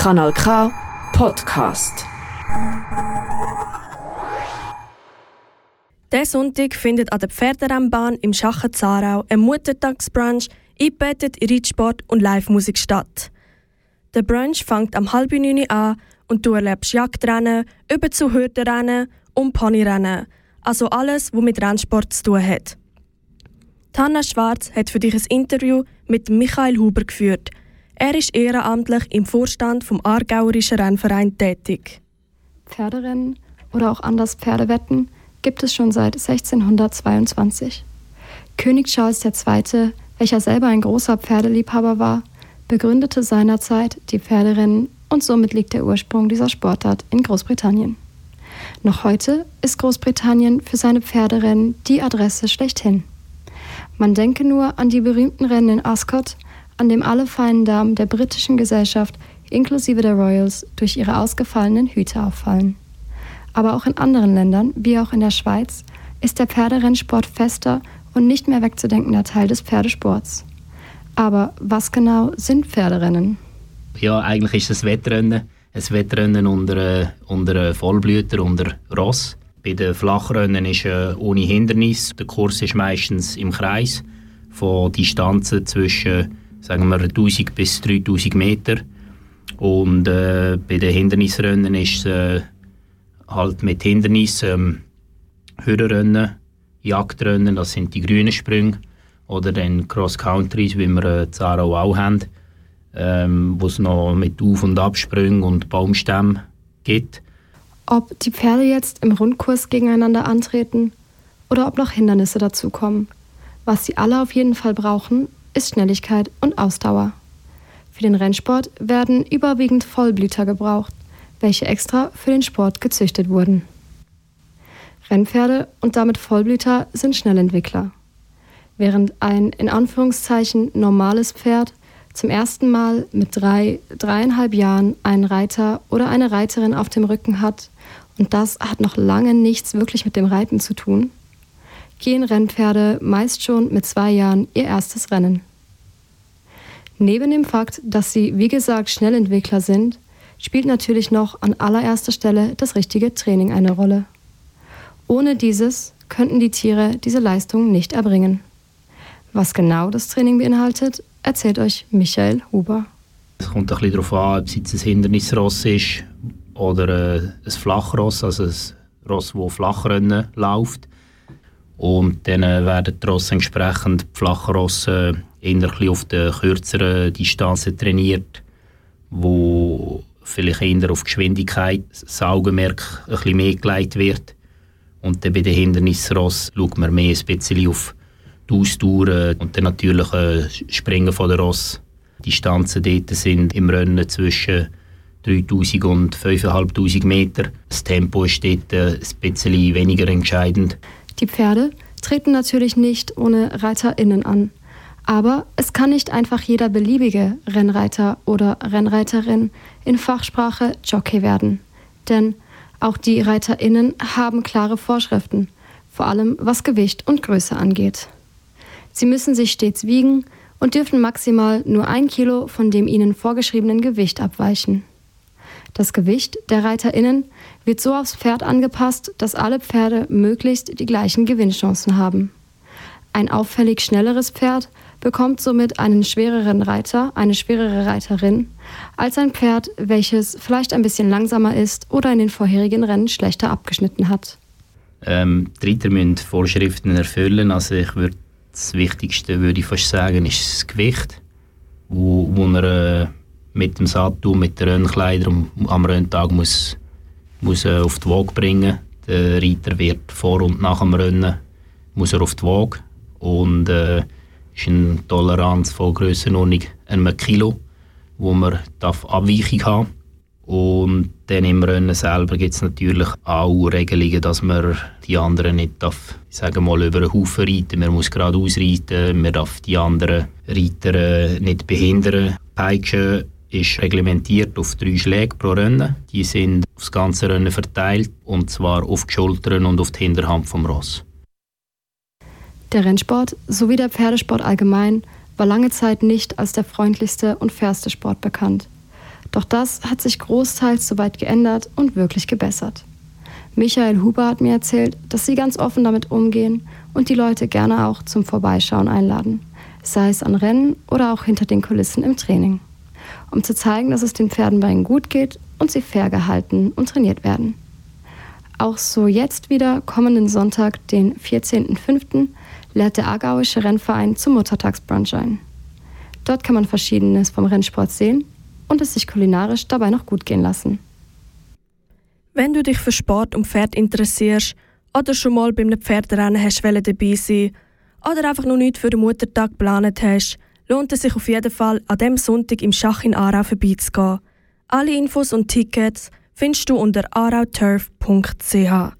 Kanal K Podcast. Der Sonntag findet an der Pferderennbahn im Schachen Zarau ein Muttertagsbrunch eingebettet in Reitsport und Live-Musik statt. Der Brunch fängt am halb neun an und du erlebst Jagdrennen, über zu Hürdenrennen und Ponyrennen. Also alles, was mit Rennsport zu tun hat. Tanna Schwarz hat für dich ein Interview mit Michael Huber geführt. Er ist ehrenamtlich im Vorstand vom Aargauerischen Rennverein tätig. Pferderennen oder auch anders Pferdewetten gibt es schon seit 1622. König Charles II., welcher selber ein großer Pferdeliebhaber war, begründete seinerzeit die Pferderennen und somit liegt der Ursprung dieser Sportart in Großbritannien. Noch heute ist Großbritannien für seine Pferderennen die Adresse schlechthin. Man denke nur an die berühmten Rennen in Ascot, an dem alle feinen Damen der britischen Gesellschaft inklusive der Royals durch ihre ausgefallenen Hüte auffallen. Aber auch in anderen Ländern, wie auch in der Schweiz, ist der Pferderennsport fester und nicht mehr wegzudenkender Teil des Pferdesports. Aber was genau sind Pferderennen? Ja, eigentlich ist es Wettrennen. Ein Wettrennen unter, unter Vollblüter, unter Ross. Bei den Flachrennen ist äh, ohne Hindernis. Der Kurs ist meistens im Kreis von Distanzen zwischen sagen wir 1000 bis 3000 Meter. Und äh, bei den Hindernisrennen ist es äh, halt mit Hindernissen ähm, Hürdenrennen, Jagdrennen, das sind die grünen Sprünge. Oder dann Cross Countries, wie wir äh, Zaro auch haben, ähm, wo es noch mit Auf- und Absprüngen und Baumstämmen gibt. Ob die Pferde jetzt im Rundkurs gegeneinander antreten oder ob noch Hindernisse dazukommen. Was sie alle auf jeden Fall brauchen, ist Schnelligkeit und Ausdauer. Für den Rennsport werden überwiegend Vollblüter gebraucht, welche extra für den Sport gezüchtet wurden. Rennpferde und damit Vollblüter sind Schnellentwickler. Während ein in Anführungszeichen normales Pferd zum ersten Mal mit drei, dreieinhalb Jahren einen Reiter oder eine Reiterin auf dem Rücken hat, und das hat noch lange nichts wirklich mit dem Reiten zu tun, gehen Rennpferde meist schon mit zwei Jahren ihr erstes Rennen. Neben dem Fakt, dass sie, wie gesagt, Schnellentwickler sind, spielt natürlich noch an allererster Stelle das richtige Training eine Rolle. Ohne dieses könnten die Tiere diese Leistung nicht erbringen. Was genau das Training beinhaltet, erzählt euch Michael Huber. Es kommt ein bisschen darauf an, ob es jetzt ein Hindernisross ist oder äh, ein Flachross, also ein Ross, das Flachrennen läuft. Und dann äh, werden die Rosse entsprechend die Flachrosse eher auf den kürzeren Distanzen trainiert, wo vielleicht eher auf Geschwindigkeit das Augenmerk ein mehr gelegt wird. Und dann bei den Hindernisross schaut man mehr ein auf die Ausdauer und dann natürlich äh, Springen von der Ross. Die Distanzen dort sind im Rennen zwischen 3000 und 5500 Meter. Das Tempo ist dort äh, ein weniger entscheidend. Die Pferde treten natürlich nicht ohne ReiterInnen an. Aber es kann nicht einfach jeder beliebige Rennreiter oder Rennreiterin in Fachsprache Jockey werden. Denn auch die ReiterInnen haben klare Vorschriften, vor allem was Gewicht und Größe angeht. Sie müssen sich stets wiegen und dürfen maximal nur ein Kilo von dem ihnen vorgeschriebenen Gewicht abweichen. Das Gewicht der ReiterInnen wird so aufs Pferd angepasst, dass alle Pferde möglichst die gleichen Gewinnchancen haben. Ein auffällig schnelleres Pferd bekommt somit einen schwereren Reiter, eine schwerere Reiterin, als ein Pferd, welches vielleicht ein bisschen langsamer ist oder in den vorherigen Rennen schlechter abgeschnitten hat. Ähm, die Reiter müssen Vorschriften erfüllen. Also ich würde das Wichtigste würde ich fast sagen, ist das Gewicht, wo, wo er äh, mit dem Sattel, mit den Rennkleidern am Renntag muss, muss äh, auf die Waage bringen. Der Reiter wird vor und nach dem Rennen muss er auf die Waage und äh, ist eine Toleranz von Grössenordnung einem Kilo, wo man darf Abweichung haben und dann im Rennen selber gibt es natürlich auch Regelungen, dass man die anderen nicht darf, ich sage mal, über einen Haufen reiten. Man muss gerade ausreiten, man darf die anderen Reiter äh, nicht behindern. Peitsche ist reglementiert auf drei Schläge pro Rennen. Die sind aufs ganze Rennen verteilt und zwar auf die Schultern und auf die Hinterhand vom Ross. Der Rennsport sowie der Pferdesport allgemein war lange Zeit nicht als der freundlichste und fairste Sport bekannt. Doch das hat sich großteils soweit geändert und wirklich gebessert. Michael Huber hat mir erzählt, dass sie ganz offen damit umgehen und die Leute gerne auch zum Vorbeischauen einladen, sei es an Rennen oder auch hinter den Kulissen im Training, um zu zeigen, dass es den Pferden bei ihnen gut geht und sie fair gehalten und trainiert werden. Auch so jetzt wieder, kommenden Sonntag, den 14.05., lädt der Aargauische Rennverein zum Muttertagsbrunch ein. Dort kann man Verschiedenes vom Rennsport sehen und es sich kulinarisch dabei noch gut gehen lassen. Wenn du dich für Sport und Pferd interessierst oder schon mal beim Pferderennen hast dabei sein oder einfach noch nichts für den Muttertag geplant hast, lohnt es sich auf jeden Fall, an dem Sonntag im Schach in Aarau vorbeizugehen. Alle Infos und Tickets findest du unter arauturf.ch.